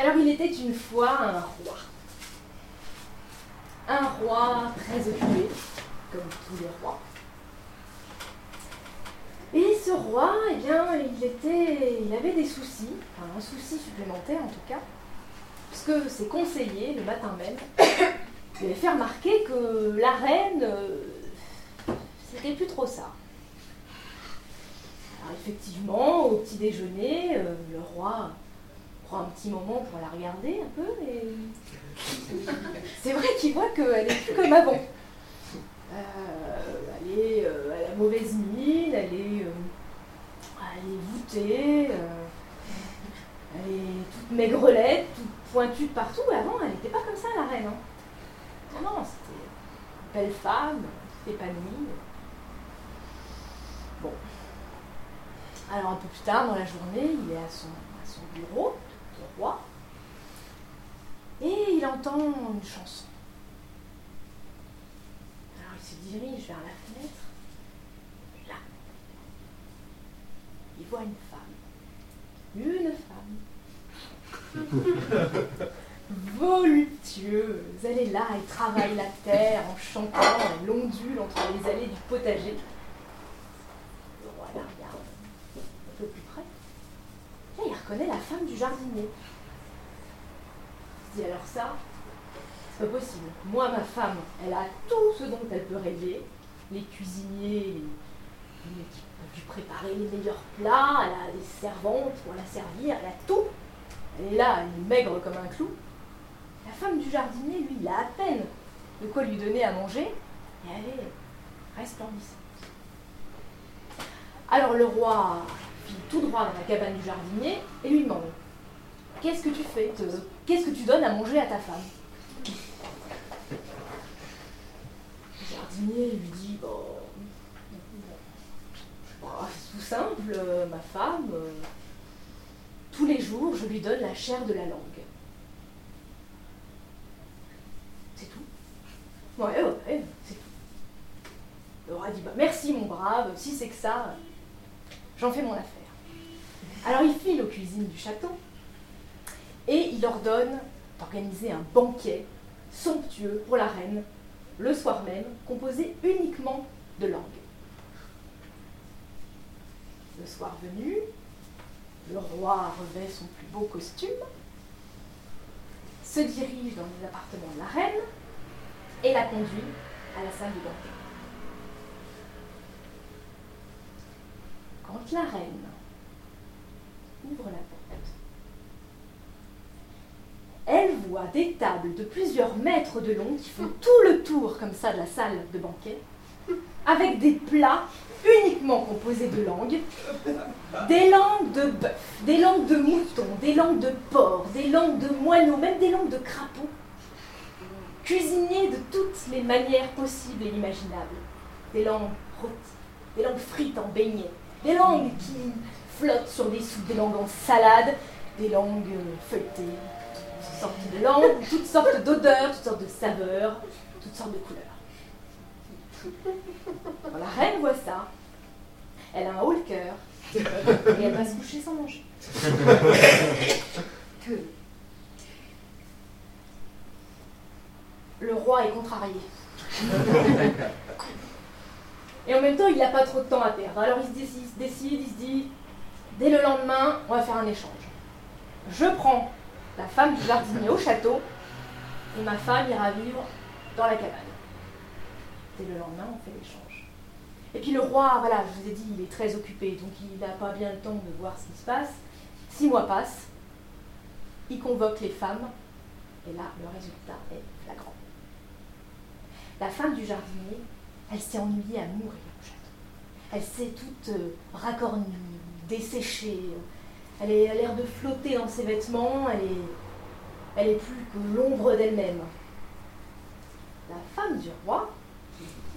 Alors il était une fois un roi. Un roi très occupé, comme tous les rois. Et ce roi, eh bien, il, était, il avait des soucis, enfin un souci supplémentaire en tout cas, puisque ses conseillers, le matin même, lui avaient fait remarquer que la reine, euh, c'était plus trop ça. Alors effectivement, au petit déjeuner, euh, le roi prend un petit moment pour la regarder un peu, et c'est vrai qu'il voit qu'elle est plus comme avant. Euh, elle, est, euh, elle a mauvaise mine, elle est, euh, elle est voûtée, elle est toute maigrelette, toute pointue de partout. Avant, elle n'était pas comme ça, la reine. Hein. Non, non, c'était une belle femme, épanouie. Bon. Alors, un peu plus tard dans la journée, il est à à son bureau roi et il entend une chanson se dirige vers la fenêtre. Là, il voit une femme. Une femme. voluptueuse. Elle est là, elle travaille la terre en chantant, elle ondule entre les allées du potager. Le roi la regarde un peu plus près. La femme du jardinier. Il dit alors ça, pas possible. Moi, ma femme, elle a tout ce dont elle peut rêver. Les cuisiniers, les, qui peuvent lui préparer les meilleurs plats, elle a des servantes pour la servir, elle a tout. Elle est là, elle est maigre comme un clou. La femme du jardinier, lui, il a à peine de quoi lui donner à manger, et elle est resplendissante. Alors le roi tout droit dans la cabane du jardinier et lui demande Qu'est-ce que tu fais Qu'est-ce que tu donnes à manger à ta femme? Lui dit bon, c'est tout simple, ma femme, tous les jours, je lui donne la chair de la langue. C'est tout. Ouais, ouais, c'est tout. Le roi dit bah, merci mon brave, si c'est que ça, j'en fais mon affaire. Alors il file aux cuisines du château et il ordonne d'organiser un banquet somptueux pour la reine le soir même, composé uniquement de langue. Le soir venu, le roi revêt son plus beau costume, se dirige dans les appartements de la reine et la conduit à la salle du banquet. La reine ouvre la porte, elle voit des tables de plusieurs mètres de long qui font tout le tour comme ça de la salle de banquet, avec des plats uniquement composés de langues, des langues de bœuf, des langues de mouton, des langues de porc, des langues de moineau, même des langues de crapaud, cuisinées de toutes les manières possibles et imaginables, des langues rôties, des langues frites en beignets, des langues qui flottent sur des soupes, des langues en salade, des langues feuilletées, sortes de langues, toutes sortes d'odeurs, toutes sortes de saveurs, toutes sortes de couleurs. Quand la reine voit ça, elle a un haut le cœur et elle va se coucher sans manger. Le roi est contrarié. Et en même temps, il n'a pas trop de temps à perdre. Alors il se décide, il se dit, dès le lendemain, on va faire un échange. Je prends la femme du jardinier au château, et ma femme ira vivre dans la cabane. Et le lendemain, on fait l'échange. Et puis le roi, voilà, je vous ai dit, il est très occupé, donc il n'a pas bien le temps de voir ce qui se passe. Six mois passent, il convoque les femmes, et là, le résultat est flagrant. La femme du jardinier, elle s'est ennuyée à mourir au château. Elle s'est toute euh, racornie, desséchée, elle, a l'air de flotter dans ses vêtements, elle est, plus que l'ombre d'elle-même. La femme du roi,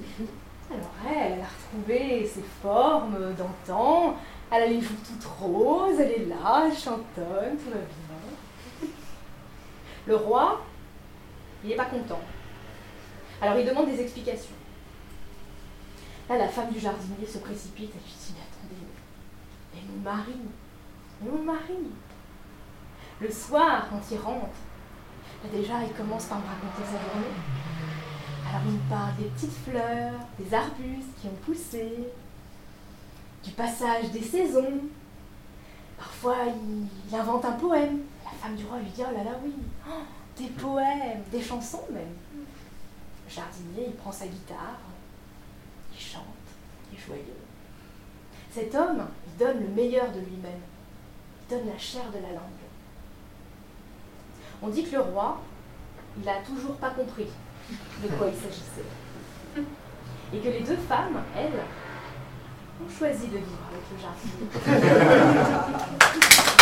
alors elle, elle a retrouvé ses formes d'antan, elle a les joues toutes roses, elle est là, elle chantonne, tout va bien. Le roi, il n'est pas content. Alors il demande des explications. Là, la femme du jardinier se précipite, elle lui dit, mais attendez, mais mon mari, mon mari. Le soir, quand il rentre, déjà, il commence par me raconter sa journée. Alors, il me parle des petites fleurs, des arbustes qui ont poussé, du passage des saisons. Parfois, il, invente un poème. La femme du roi lui dit Oh là là, oui, oh, des poèmes, des chansons même. Le jardinier, il prend sa guitare, chante, il est joyeux. Cet homme, il donne le meilleur de lui-même. Il donne la chair de la langue. On dit que le roi, il n'a toujours pas compris de quoi il s'agissait. Et que les deux femmes, elles, ont choisi de vivre avec le jardinier.